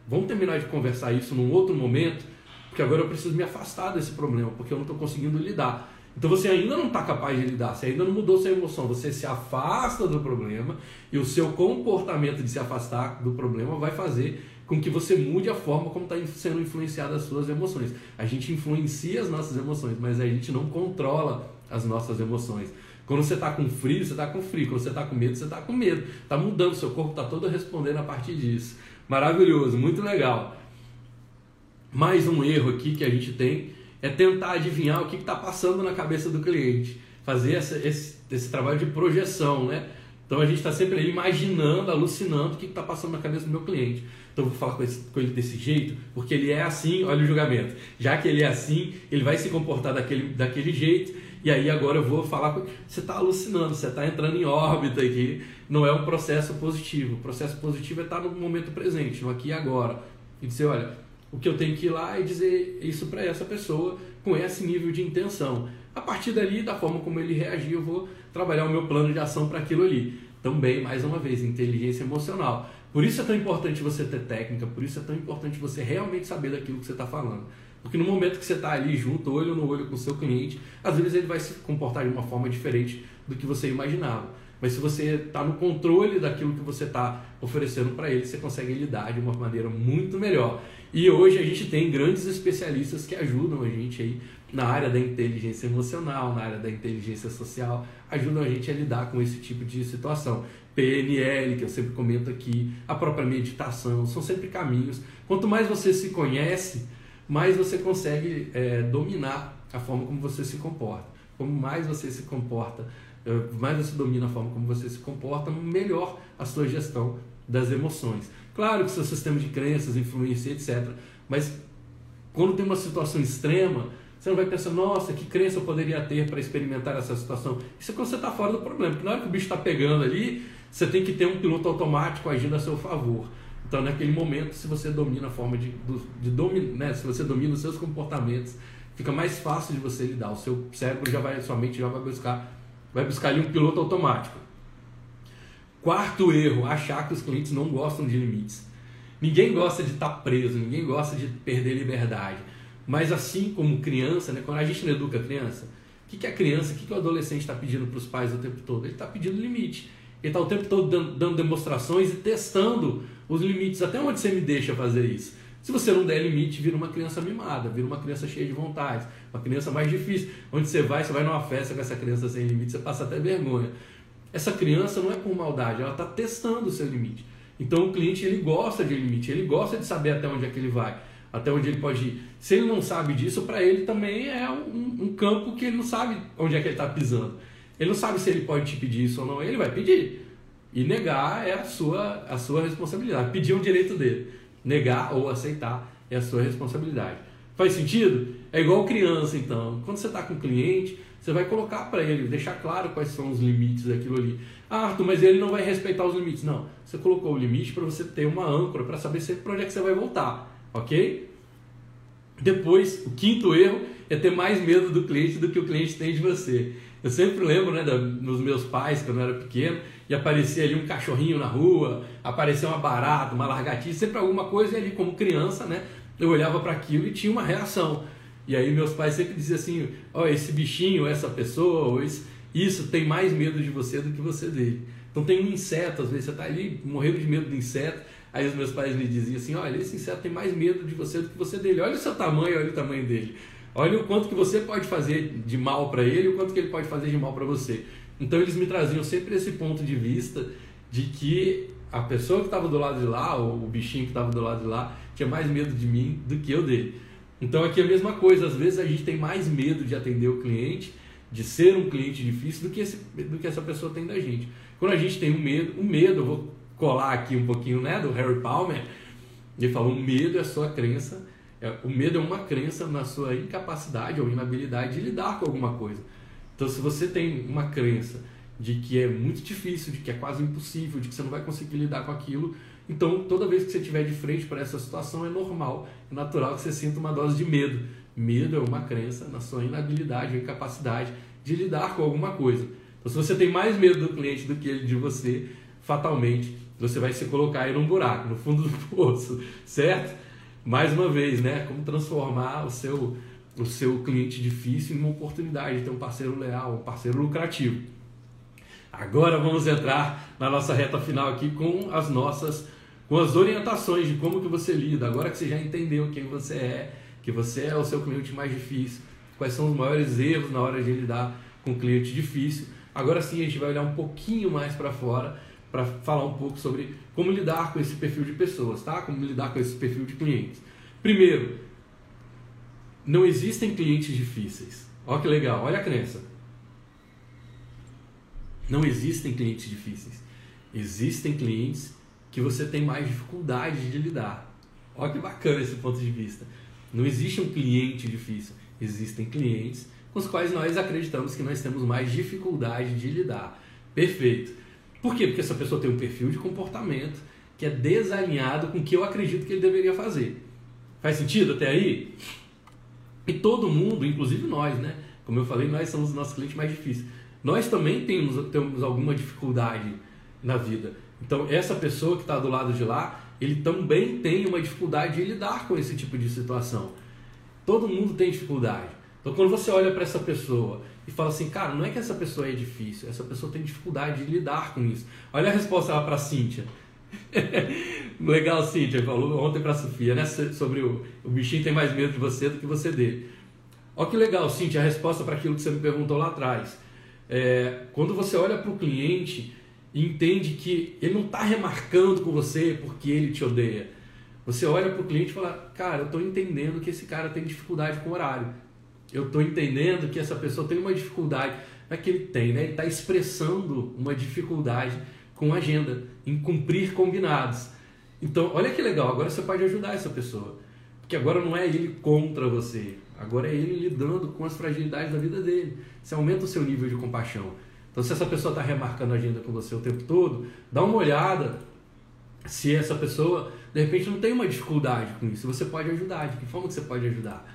vamos terminar de conversar isso num outro momento, porque agora eu preciso me afastar desse problema, porque eu não estou conseguindo lidar. Então você ainda não está capaz de lidar, você ainda não mudou sua emoção, você se afasta do problema e o seu comportamento de se afastar do problema vai fazer com que você mude a forma como está sendo influenciada as suas emoções. A gente influencia as nossas emoções, mas a gente não controla as nossas emoções. Quando você está com frio, você está com frio. Quando você está com medo, você está com medo. Está mudando, seu corpo está todo respondendo a partir disso. Maravilhoso, muito legal. Mais um erro aqui que a gente tem é tentar adivinhar o que está passando na cabeça do cliente. Fazer essa, esse, esse trabalho de projeção, né? Então a gente está sempre aí imaginando, alucinando o que está passando na cabeça do meu cliente. Então vou falar com, esse, com, ele desse jeito, porque ele é assim, olha o julgamento. Já que ele é assim, ele vai se comportar daquele, daquele jeito, e aí agora eu vou falar com Você está alucinando, você está entrando em órbita aqui. Não é um processo positivo. O processo positivo é estar no momento presente, no aqui e agora. E dizer, olha, o que eu tenho que ir lá e dizer isso para essa pessoa com esse nível de intenção. A partir dali, da forma como ele reagir, eu vou trabalhar o meu plano de ação para aquilo ali. Também, mais uma vez, inteligência emocional. Por isso é tão importante você ter técnica, por isso é tão importante você realmente saber daquilo que você está falando. Porque no momento que você está ali junto, olho no olho com o seu cliente, às vezes ele vai se comportar de uma forma diferente do que você imaginava. Mas se você está no controle daquilo que você está oferecendo para ele, você consegue lidar de uma maneira muito melhor. E hoje a gente tem grandes especialistas que ajudam a gente aí na área da inteligência emocional, na área da inteligência social, ajudam a gente a lidar com esse tipo de situação. PNL, que eu sempre comento aqui, a própria meditação, são sempre caminhos. Quanto mais você se conhece, mais você consegue é, dominar a forma como você se comporta. Como mais você se comporta, é, mais você domina a forma como você se comporta, melhor a sua gestão das emoções. Claro que seu sistema de crenças influencia, etc. Mas quando tem uma situação extrema, você não vai pensar, nossa, que crença eu poderia ter para experimentar essa situação. Isso é quando você está fora do problema. Porque na hora que o bicho está pegando ali, você tem que ter um piloto automático agindo a seu favor. Então, naquele momento, se você domina a forma de, de dominar, né? se você domina os seus comportamentos, fica mais fácil de você lidar. O seu cérebro já vai, sua mente já vai buscar, vai buscar ali um piloto automático. Quarto erro, achar que os clientes não gostam de limites. Ninguém gosta de estar preso, ninguém gosta de perder liberdade. Mas assim como criança, né, quando a gente não educa a criança, o que, que a criança, o que, que o adolescente está pedindo para os pais o tempo todo? Ele está pedindo limite. Ele está o tempo todo dando, dando demonstrações e testando os limites. Até onde você me deixa fazer isso? Se você não der limite, vira uma criança mimada, vira uma criança cheia de vontade, uma criança mais difícil. Onde você vai, você vai numa festa com essa criança sem limite, você passa até vergonha. Essa criança não é por maldade, ela está testando o seu limite. Então o cliente ele gosta de limite, ele gosta de saber até onde é que ele vai, até onde ele pode ir. Se ele não sabe disso, para ele também é um, um, campo que ele não sabe onde é que ele está pisando. Ele não sabe se ele pode te pedir isso ou não, ele vai pedir. E negar é a sua, a sua responsabilidade. Pedir é um direito dele. Negar ou aceitar é a sua responsabilidade. Faz sentido? É igual criança, então. Quando você está com um cliente, você vai colocar para ele, deixar claro quais são os limites daquilo ali. Ah, Arthur, mas ele não vai respeitar os limites. Não, você colocou o limite para você ter uma âncora, para saber para onde é que você vai voltar, ok? Depois, o quinto erro é ter mais medo do cliente do que o cliente tem de você. Eu sempre lembro né, da, dos meus pais, quando eu era pequeno, e aparecia ali um cachorrinho na rua, aparecia uma barata, uma largatiça, sempre alguma coisa, e ali como criança, né, eu olhava para aquilo e tinha uma reação. E aí meus pais sempre diziam assim, ó, oh, esse bichinho, essa pessoa, esse, isso tem mais medo de você do que você dele. Então tem um inseto, às vezes você está ali morrendo de medo do inseto, aí os meus pais me diziam assim, olha, esse inseto tem mais medo de você do que você dele. Olha o seu tamanho, olha o tamanho dele. Olha o quanto que você pode fazer de mal para ele o quanto que ele pode fazer de mal para você. Então eles me traziam sempre esse ponto de vista de que a pessoa que estava do lado de lá, ou o bichinho que estava do lado de lá, tinha mais medo de mim do que eu dele. Então aqui é a mesma coisa, às vezes a gente tem mais medo de atender o cliente, de ser um cliente difícil do que, esse, do que essa pessoa tem da gente. Quando a gente tem um medo, o medo, eu vou colar aqui um pouquinho né, do Harry Palmer, ele falou, o medo é sua crença, o medo é uma crença na sua incapacidade ou inabilidade de lidar com alguma coisa. Então se você tem uma crença de que é muito difícil, de que é quase impossível, de que você não vai conseguir lidar com aquilo, então, toda vez que você estiver de frente para essa situação, é normal, é natural que você sinta uma dose de medo. Medo é uma crença na sua inabilidade ou incapacidade de lidar com alguma coisa. Então, se você tem mais medo do cliente do que ele de você, fatalmente você vai se colocar aí num buraco, no fundo do poço, certo? Mais uma vez, né? Como transformar o seu, o seu cliente difícil em uma oportunidade de ter um parceiro leal, um parceiro lucrativo. Agora vamos entrar na nossa reta final aqui com as nossas com as orientações de como que você lida. Agora que você já entendeu quem você é, que você é o seu cliente mais difícil, quais são os maiores erros na hora de lidar com um cliente difícil. Agora sim a gente vai olhar um pouquinho mais para fora para falar um pouco sobre como lidar com esse perfil de pessoas, tá? Como lidar com esse perfil de clientes. Primeiro, não existem clientes difíceis. Olha que legal, olha a crença. Não existem clientes difíceis. Existem clientes que você tem mais dificuldade de lidar. Olha que bacana esse ponto de vista. Não existe um cliente difícil. Existem clientes com os quais nós acreditamos que nós temos mais dificuldade de lidar. Perfeito. Por quê? Porque essa pessoa tem um perfil de comportamento que é desalinhado com o que eu acredito que ele deveria fazer. Faz sentido até aí? E todo mundo, inclusive nós, né? Como eu falei, nós somos os nossos clientes mais difíceis nós também temos, temos alguma dificuldade na vida. Então, essa pessoa que está do lado de lá, ele também tem uma dificuldade de lidar com esse tipo de situação. Todo mundo tem dificuldade. Então, quando você olha para essa pessoa e fala assim, cara, não é que essa pessoa é difícil, essa pessoa tem dificuldade de lidar com isso. Olha a resposta lá para Cíntia. Legal, Cíntia, falou ontem para Sofia, né? Sobre o, o bichinho tem mais medo de você do que você dele. Olha que legal, Cíntia, a resposta para aquilo que você me perguntou lá atrás. É, quando você olha para o cliente e entende que ele não está remarcando com você porque ele te odeia. Você olha para o cliente e fala, cara, eu estou entendendo que esse cara tem dificuldade com o horário. Eu estou entendendo que essa pessoa tem uma dificuldade. Não é que ele tem, né? Ele está expressando uma dificuldade com a agenda, em cumprir combinados. Então, olha que legal, agora você pode ajudar essa pessoa. Porque agora não é ele contra você, agora é ele lidando com as fragilidades da vida dele. Você aumenta o seu nível de compaixão. Então, se essa pessoa está remarcando a agenda com você o tempo todo, dá uma olhada se essa pessoa, de repente, não tem uma dificuldade com isso. Você pode ajudar. De que forma que você pode ajudar?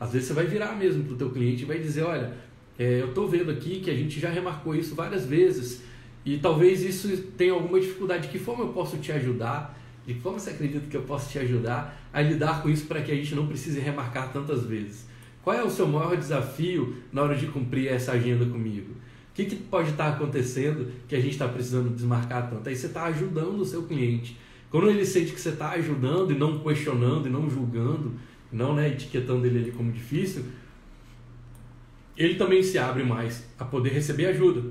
Às vezes você vai virar mesmo para o teu cliente e vai dizer, olha, é, eu estou vendo aqui que a gente já remarcou isso várias vezes e talvez isso tenha alguma dificuldade. De que forma eu posso te ajudar? De que forma você acredita que eu posso te ajudar a lidar com isso para que a gente não precise remarcar tantas vezes? Qual é o seu maior desafio na hora de cumprir essa agenda comigo? O que, que pode estar acontecendo que a gente está precisando desmarcar tanto? Aí você está ajudando o seu cliente. Quando ele sente que você está ajudando e não questionando e não julgando, não né, etiquetando ele ali como difícil, ele também se abre mais a poder receber ajuda.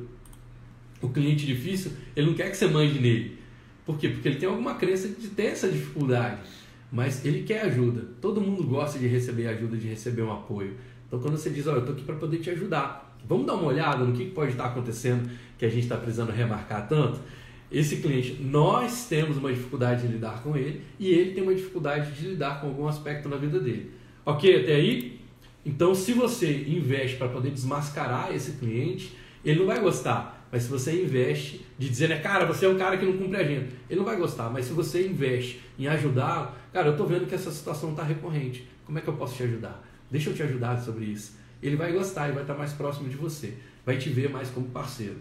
O cliente difícil, ele não quer que você mande nele. Por quê? Porque ele tem alguma crença de ter essa dificuldade. Mas ele quer ajuda. Todo mundo gosta de receber ajuda, de receber um apoio. Então, quando você diz, olha, eu estou aqui para poder te ajudar, vamos dar uma olhada no que pode estar acontecendo que a gente está precisando remarcar tanto. Esse cliente, nós temos uma dificuldade de lidar com ele e ele tem uma dificuldade de lidar com algum aspecto na vida dele. Ok até aí? Então, se você investe para poder desmascarar esse cliente, ele não vai gostar. Mas se você investe de dizer, né, cara, você é um cara que não cumpre a agenda, ele não vai gostar. Mas se você investe em ajudar, cara, eu estou vendo que essa situação está recorrente. Como é que eu posso te ajudar? Deixa eu te ajudar sobre isso. Ele vai gostar, ele vai estar mais próximo de você, vai te ver mais como parceiro.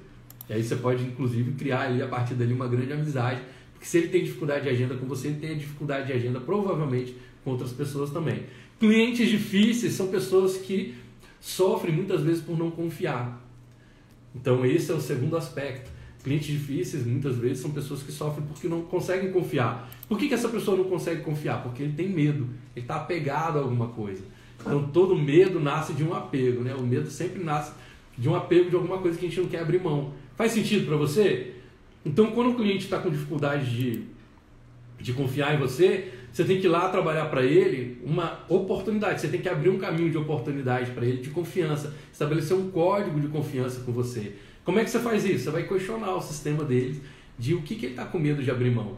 E aí você pode, inclusive, criar ali a partir dali uma grande amizade, porque se ele tem dificuldade de agenda com você, ele tem dificuldade de agenda provavelmente com outras pessoas também. Clientes difíceis são pessoas que sofrem muitas vezes por não confiar. Então, esse é o segundo aspecto. Clientes difíceis, muitas vezes, são pessoas que sofrem porque não conseguem confiar. Por que, que essa pessoa não consegue confiar? Porque ele tem medo, ele está apegado a alguma coisa. Então, todo medo nasce de um apego, né? O medo sempre nasce de um apego de alguma coisa que a gente não quer abrir mão. Faz sentido para você? Então, quando o cliente está com dificuldade de, de confiar em você, você tem que ir lá trabalhar para ele uma oportunidade. Você tem que abrir um caminho de oportunidade para ele, de confiança, estabelecer um código de confiança com você. Como é que você faz isso? Você vai questionar o sistema dele de o que, que ele está com medo de abrir mão.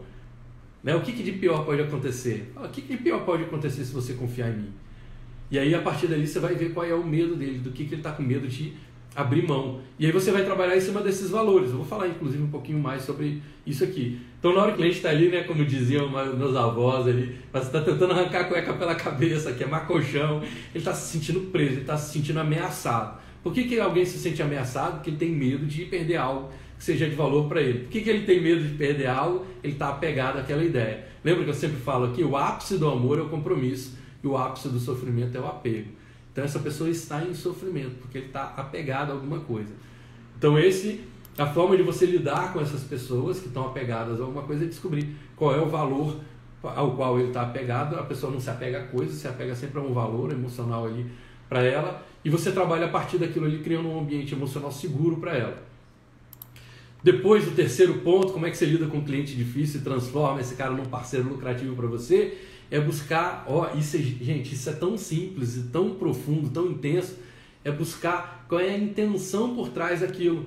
Né? O que, que de pior pode acontecer? O que, que de pior pode acontecer se você confiar em mim? E aí, a partir dali, você vai ver qual é o medo dele, do que, que ele está com medo de abrir mão. E aí você vai trabalhar em cima desses valores. Eu vou falar, inclusive, um pouquinho mais sobre isso aqui. Então, na hora que o cliente está ali, né, como diziam meus avós ali, mas está tentando arrancar a cueca pela cabeça, que é macochão, ele está se sentindo preso, ele está se sentindo ameaçado. Por que, que alguém se sente ameaçado? Porque ele tem medo de perder algo que seja de valor para ele. Por que, que ele tem medo de perder algo? Ele está apegado àquela ideia. Lembra que eu sempre falo aqui? O ápice do amor é o compromisso e o ápice do sofrimento é o apego. Então essa pessoa está em sofrimento, porque ele está apegado a alguma coisa. Então esse a forma de você lidar com essas pessoas que estão apegadas a alguma coisa é descobrir qual é o valor ao qual ele está apegado. A pessoa não se apega a coisas, se apega sempre a um valor emocional ali para ela. E você trabalha a partir daquilo ali, criando um ambiente emocional seguro para ela. Depois do terceiro ponto, como é que você lida com um cliente difícil e transforma esse cara num parceiro lucrativo para você? É buscar, ó, isso é, gente, isso é tão simples e tão profundo, tão intenso, é buscar qual é a intenção por trás daquilo.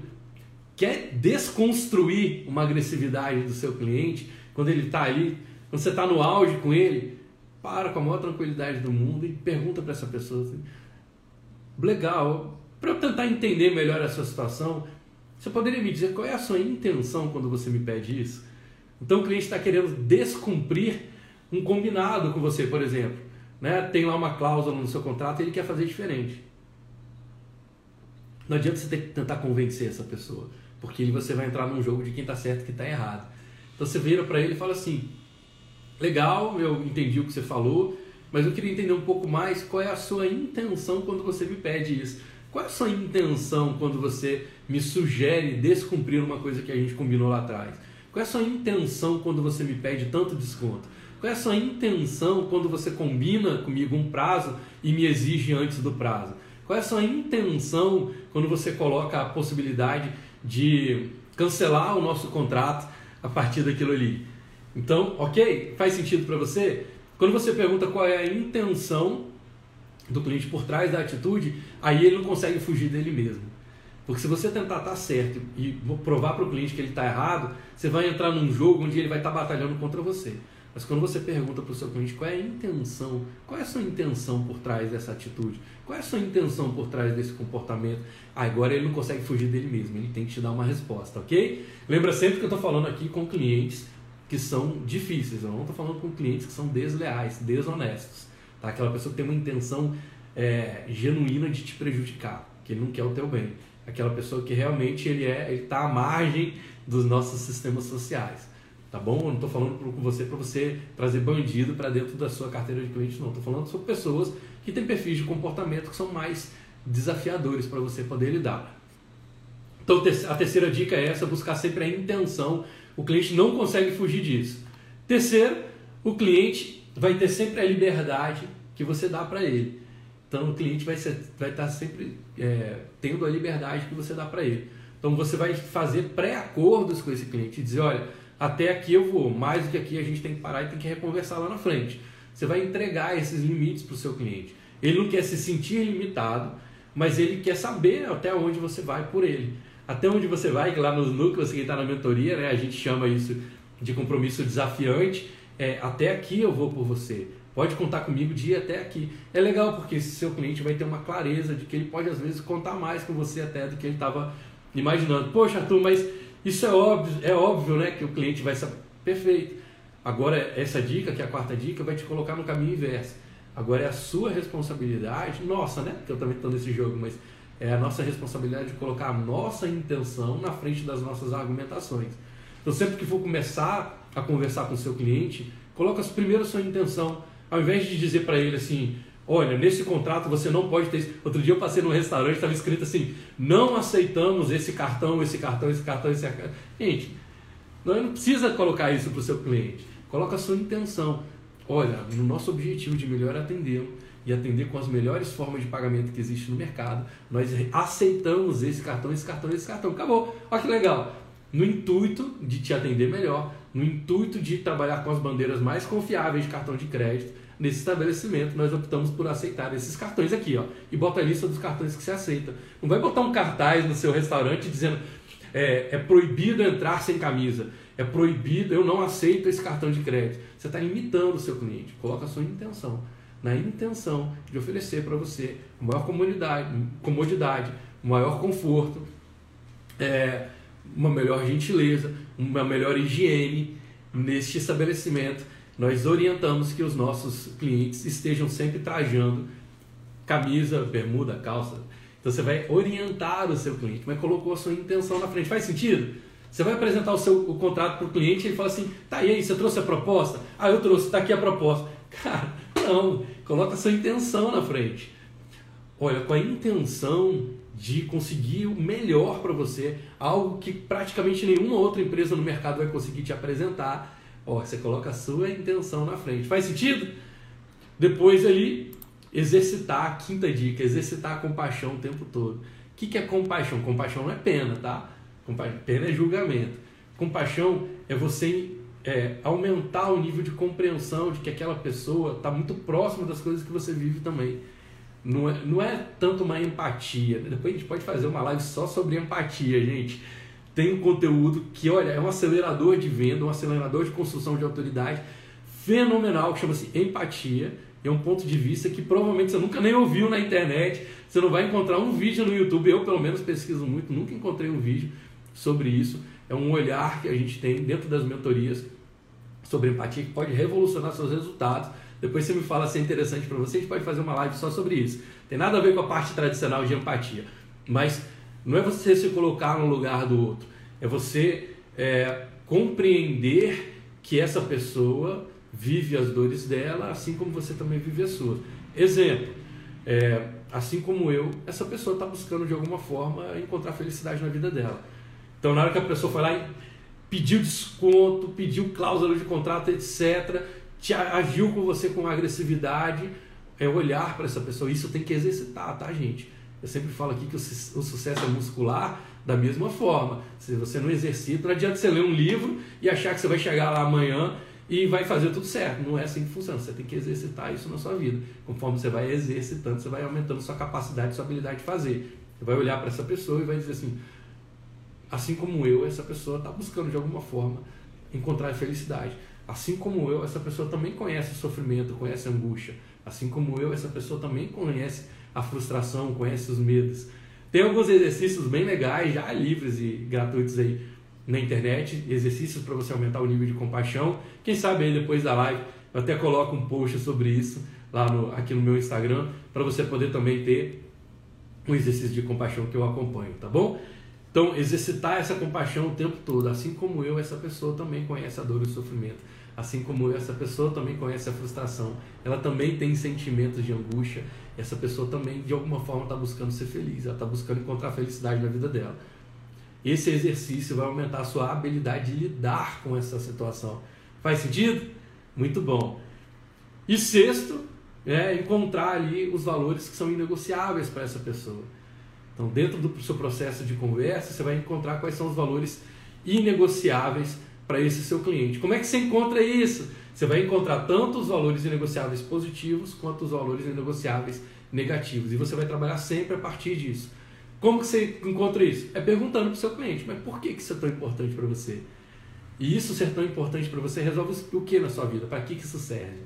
Quer desconstruir uma agressividade do seu cliente quando ele está ali, quando você está no auge com ele, para com a maior tranquilidade do mundo e pergunta para essa pessoa assim, legal, para eu tentar entender melhor a sua situação, você poderia me dizer qual é a sua intenção quando você me pede isso? Então o cliente está querendo descumprir um combinado com você, por exemplo. Né? Tem lá uma cláusula no seu contrato e ele quer fazer diferente. Não adianta você tentar convencer essa pessoa, porque você vai entrar num jogo de quem está certo e quem está errado. Então você vira para ele e fala assim: legal, eu entendi o que você falou, mas eu queria entender um pouco mais qual é a sua intenção quando você me pede isso. Qual é a sua intenção quando você me sugere descumprir uma coisa que a gente combinou lá atrás? Qual é a sua intenção quando você me pede tanto desconto? Qual é a sua intenção quando você combina comigo um prazo e me exige antes do prazo? Qual é a sua intenção quando você coloca a possibilidade de cancelar o nosso contrato a partir daquilo ali? Então, ok? Faz sentido para você? Quando você pergunta qual é a intenção do cliente por trás da atitude, aí ele não consegue fugir dele mesmo. Porque se você tentar estar certo e provar para o cliente que ele está errado, você vai entrar num jogo onde ele vai estar batalhando contra você. Mas quando você pergunta para o seu cliente qual é a intenção, qual é a sua intenção por trás dessa atitude, qual é a sua intenção por trás desse comportamento, agora ele não consegue fugir dele mesmo, ele tem que te dar uma resposta, ok? Lembra sempre que eu estou falando aqui com clientes que são difíceis, eu não estou falando com clientes que são desleais, desonestos, tá? Aquela pessoa que tem uma intenção é, genuína de te prejudicar, que ele não quer o teu bem. Aquela pessoa que realmente ele é, ele está à margem dos nossos sistemas sociais. Tá bom? Eu não estou falando com você para você trazer bandido para dentro da sua carteira de clientes, não. Estou falando sobre pessoas que têm perfis de comportamento que são mais desafiadores para você poder lidar. Então a terceira dica é essa: buscar sempre a intenção. O cliente não consegue fugir disso. Terceiro, o cliente vai ter sempre a liberdade que você dá para ele. Então o cliente vai, ser, vai estar sempre é, tendo a liberdade que você dá para ele. Então você vai fazer pré-acordos com esse cliente e dizer, olha, até aqui eu vou, mais do que aqui a gente tem que parar e tem que reconversar lá na frente. Você vai entregar esses limites para o seu cliente. Ele não quer se sentir limitado, mas ele quer saber até onde você vai por ele. Até onde você vai, que lá nos núcleos que está na mentoria, né, a gente chama isso de compromisso desafiante. É, até aqui eu vou por você. Pode contar comigo de ir até aqui. É legal porque esse seu cliente vai ter uma clareza de que ele pode às vezes contar mais com você até do que ele estava imaginando. Poxa, Arthur, mas isso é óbvio, é óbvio, né, que o cliente vai saber. Perfeito. Agora essa dica, que é a quarta dica, vai te colocar no caminho inverso. Agora é a sua responsabilidade, nossa, né? Porque eu também estou nesse jogo, mas é a nossa responsabilidade de colocar a nossa intenção na frente das nossas argumentações. Então, sempre que for começar a conversar com o seu cliente, coloca primeiro a sua intenção, ao invés de dizer para ele assim, olha, nesse contrato você não pode ter. Outro dia eu passei num restaurante, estava escrito assim, não aceitamos esse cartão, esse cartão, esse cartão, esse cartão. Gente, não precisa colocar isso para o seu cliente. Coloca a sua intenção. Olha, no nosso objetivo de melhor atendê-lo e atender com as melhores formas de pagamento que existe no mercado, nós aceitamos esse cartão, esse cartão, esse cartão. Acabou. Olha que legal. No intuito de te atender melhor, no intuito de trabalhar com as bandeiras mais confiáveis de cartão de crédito, nesse estabelecimento, nós optamos por aceitar esses cartões aqui, ó, e bota a lista dos cartões que você aceita. Não vai botar um cartaz no seu restaurante dizendo é, é proibido entrar sem camisa, é proibido, eu não aceito esse cartão de crédito. Você está limitando o seu cliente. Coloca a sua intenção. Na intenção de oferecer para você maior comodidade, comodidade, maior conforto, é, uma melhor gentileza, uma melhor higiene neste estabelecimento nós orientamos que os nossos clientes estejam sempre trajando camisa, bermuda, calça. Então você vai orientar o seu cliente, mas colocou a sua intenção na frente. Faz sentido? Você vai apresentar o seu o contrato para o cliente e ele fala assim: tá, e aí, você trouxe a proposta? Ah, eu trouxe, está aqui a proposta. Cara, não, coloca a sua intenção na frente. Olha, com a intenção de conseguir o melhor para você, algo que praticamente nenhuma outra empresa no mercado vai conseguir te apresentar Ó, você coloca a sua intenção na frente. Faz sentido? Depois ali, exercitar a quinta dica, exercitar a compaixão o tempo todo. O que, que é compaixão? Compaixão não é pena, tá? Pena é julgamento. Compaixão é você é, aumentar o nível de compreensão de que aquela pessoa está muito próxima das coisas que você vive também. Não é, não é tanto uma empatia. Depois a gente pode fazer uma live só sobre empatia, gente tem um conteúdo que, olha, é um acelerador de venda, um acelerador de construção de autoridade fenomenal, que chama-se empatia. É um ponto de vista que provavelmente você nunca nem ouviu na internet. Você não vai encontrar um vídeo no YouTube. Eu, pelo menos, pesquiso muito, nunca encontrei um vídeo sobre isso. É um olhar que a gente tem dentro das mentorias sobre empatia que pode revolucionar seus resultados. Depois você me fala se é interessante para você, a gente pode fazer uma live só sobre isso. Tem nada a ver com a parte tradicional de empatia, mas não é você se colocar no lugar do outro, é você é, compreender que essa pessoa vive as dores dela, assim como você também vive as suas. Exemplo, é, assim como eu, essa pessoa está buscando de alguma forma encontrar felicidade na vida dela. Então, na hora que a pessoa foi lá e pediu desconto, pediu cláusula de contrato, etc., te agiu com você com agressividade, é olhar para essa pessoa. Isso tem que exercitar, tá, gente? Eu sempre falo aqui que o, sucesso é muscular da mesma forma. Se você não exercita, não adianta você ler um livro e achar que você vai chegar lá amanhã e vai fazer tudo certo. Não é assim que funciona. Você tem que exercitar isso na sua vida. Conforme você vai exercitando, você vai aumentando sua capacidade, sua habilidade de fazer. Você vai olhar para essa pessoa e vai dizer assim: assim como eu, essa pessoa está buscando de alguma forma encontrar a felicidade. Assim como eu, essa pessoa também conhece o sofrimento, conhece a angústia. Assim como eu, essa pessoa também conhece a frustração, conhece os medos. Tem alguns exercícios bem legais, já livres e gratuitos aí na internet, exercícios para você aumentar o nível de compaixão. Quem sabe aí depois da live eu até coloco um post sobre isso lá no, aqui no meu Instagram para você poder também ter um exercício de compaixão que eu acompanho, tá bom? Então, exercitar essa compaixão o tempo todo, assim como eu, essa pessoa também conhece a dor e o sofrimento. Assim como essa pessoa também conhece a frustração. Ela também tem sentimentos de angústia. Essa pessoa também, de alguma forma, está buscando ser feliz. Ela está buscando encontrar felicidade na vida dela. Esse exercício vai aumentar a sua habilidade de lidar com essa situação. Faz sentido? Muito bom. E sexto, é encontrar ali os valores que são inegociáveis para essa pessoa. Então, dentro do seu processo de conversa, você vai encontrar quais são os valores inegociáveis para esse seu cliente. Como é que você encontra isso? Você vai encontrar tanto os valores inegociáveis positivos quanto os valores inegociáveis negativos. E você vai trabalhar sempre a partir disso. Como que você encontra isso? É perguntando para o seu cliente, mas por que isso é tão importante para você? E isso ser tão importante para você resolve o que na sua vida? Para que, que isso serve?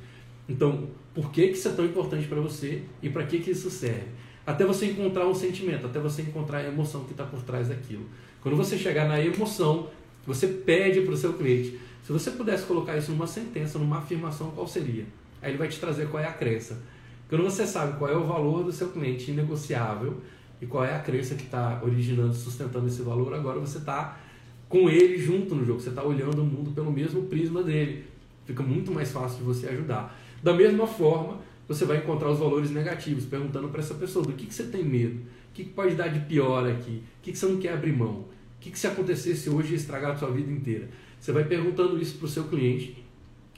Então, por que, que isso é tão importante para você e para que, que isso serve? Até você encontrar um sentimento, até você encontrar a emoção que está por trás daquilo. Quando você chegar na emoção, você pede para o seu cliente. Se você pudesse colocar isso numa sentença, numa afirmação, qual seria? Aí ele vai te trazer qual é a crença. Quando você sabe qual é o valor do seu cliente inegociável e qual é a crença que está originando, sustentando esse valor, agora você está com ele junto no jogo. Você está olhando o mundo pelo mesmo prisma dele. Fica muito mais fácil de você ajudar. Da mesma forma, você vai encontrar os valores negativos, perguntando para essa pessoa do que, que você tem medo, o que, que pode dar de pior aqui, o que, que você não quer abrir mão. O que, que se acontecesse hoje ia estragar a sua vida inteira? Você vai perguntando isso para o seu cliente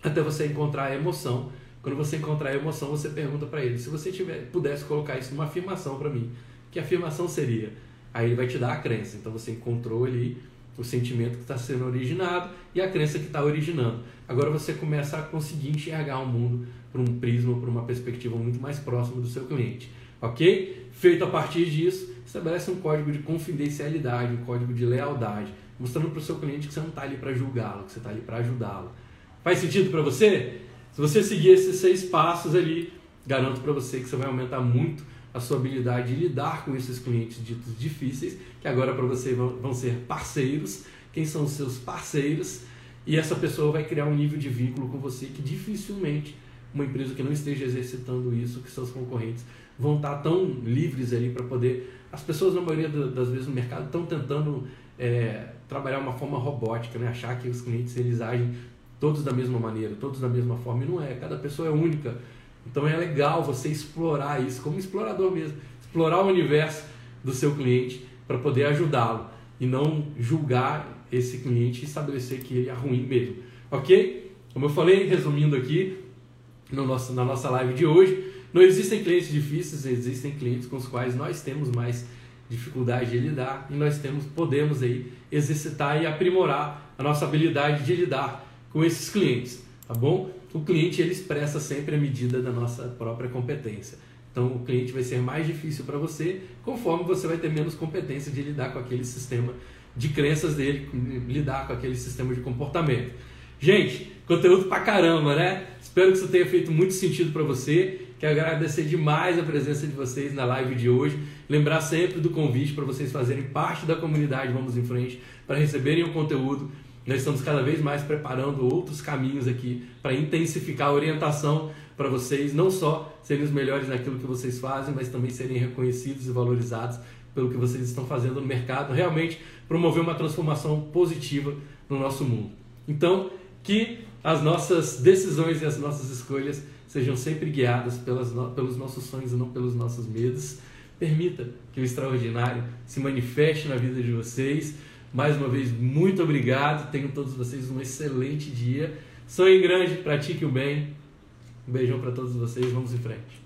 até você encontrar a emoção. Quando você encontrar a emoção, você pergunta para ele. Se você tiver, pudesse colocar isso numa afirmação para mim, que afirmação seria? Aí ele vai te dar a crença. Então você encontrou ali o sentimento que está sendo originado e a crença que está originando. Agora você começa a conseguir enxergar o mundo por um prisma, por uma perspectiva muito mais próxima do seu cliente. Ok? Feito a partir disso, estabelece um código de confidencialidade, um código de lealdade, mostrando para o seu cliente que você não está ali para julgá-lo, que você está ali para ajudá-lo. Faz sentido para você? Se você seguir esses seis passos ali, garanto para você que você vai aumentar muito a sua habilidade de lidar com esses clientes ditos difíceis, que agora para você vão, ser parceiros. Quem são os seus parceiros? E essa pessoa vai criar um nível de vínculo com você que dificilmente uma empresa que não esteja exercitando isso, que seus concorrentes vão estar tão livres ali para poder as pessoas, na maioria das vezes no mercado, estão tentando é, trabalhar uma forma robótica, né? achar que os clientes eles agem todos da mesma maneira, todos da mesma forma, e não é, cada pessoa é única. Então é legal você explorar isso, como explorador mesmo, explorar o universo do seu cliente para poder ajudá-lo e não julgar esse cliente e estabelecer que ele é ruim mesmo, ok? Como eu falei, resumindo aqui no nosso, na nossa live de hoje, não existem clientes difíceis, existem clientes com os quais nós temos mais dificuldade de lidar e nós temos, podemos aí exercitar e aprimorar a nossa habilidade de lidar com esses clientes, tá bom? O cliente ele expressa sempre a medida da nossa própria competência. Então o cliente vai ser mais difícil para você, conforme você vai ter menos competência de lidar com aquele sistema de crenças dele, lidar com aquele sistema de comportamento. Gente, conteúdo pra caramba, né? Espero que isso tenha feito muito sentido para você. Quero agradecer demais a presença de vocês na live de hoje. Lembrar sempre do convite para vocês fazerem parte da comunidade Vamos em Frente, para receberem o conteúdo. Nós estamos cada vez mais preparando outros caminhos aqui para intensificar a orientação para vocês, não só serem os melhores naquilo que vocês fazem, mas também serem reconhecidos e valorizados pelo que vocês estão fazendo no mercado, realmente promover uma transformação positiva no nosso mundo. Então, que as nossas decisões e as nossas escolhas sejam sempre guiadas pelas, pelos nossos sonhos e não pelos nossos medos. Permita que o extraordinário se manifeste na vida de vocês. Mais uma vez, muito obrigado. Tenham todos vocês um excelente dia. Sonhe grande, pratique o bem. Um beijão para todos vocês. Vamos em frente.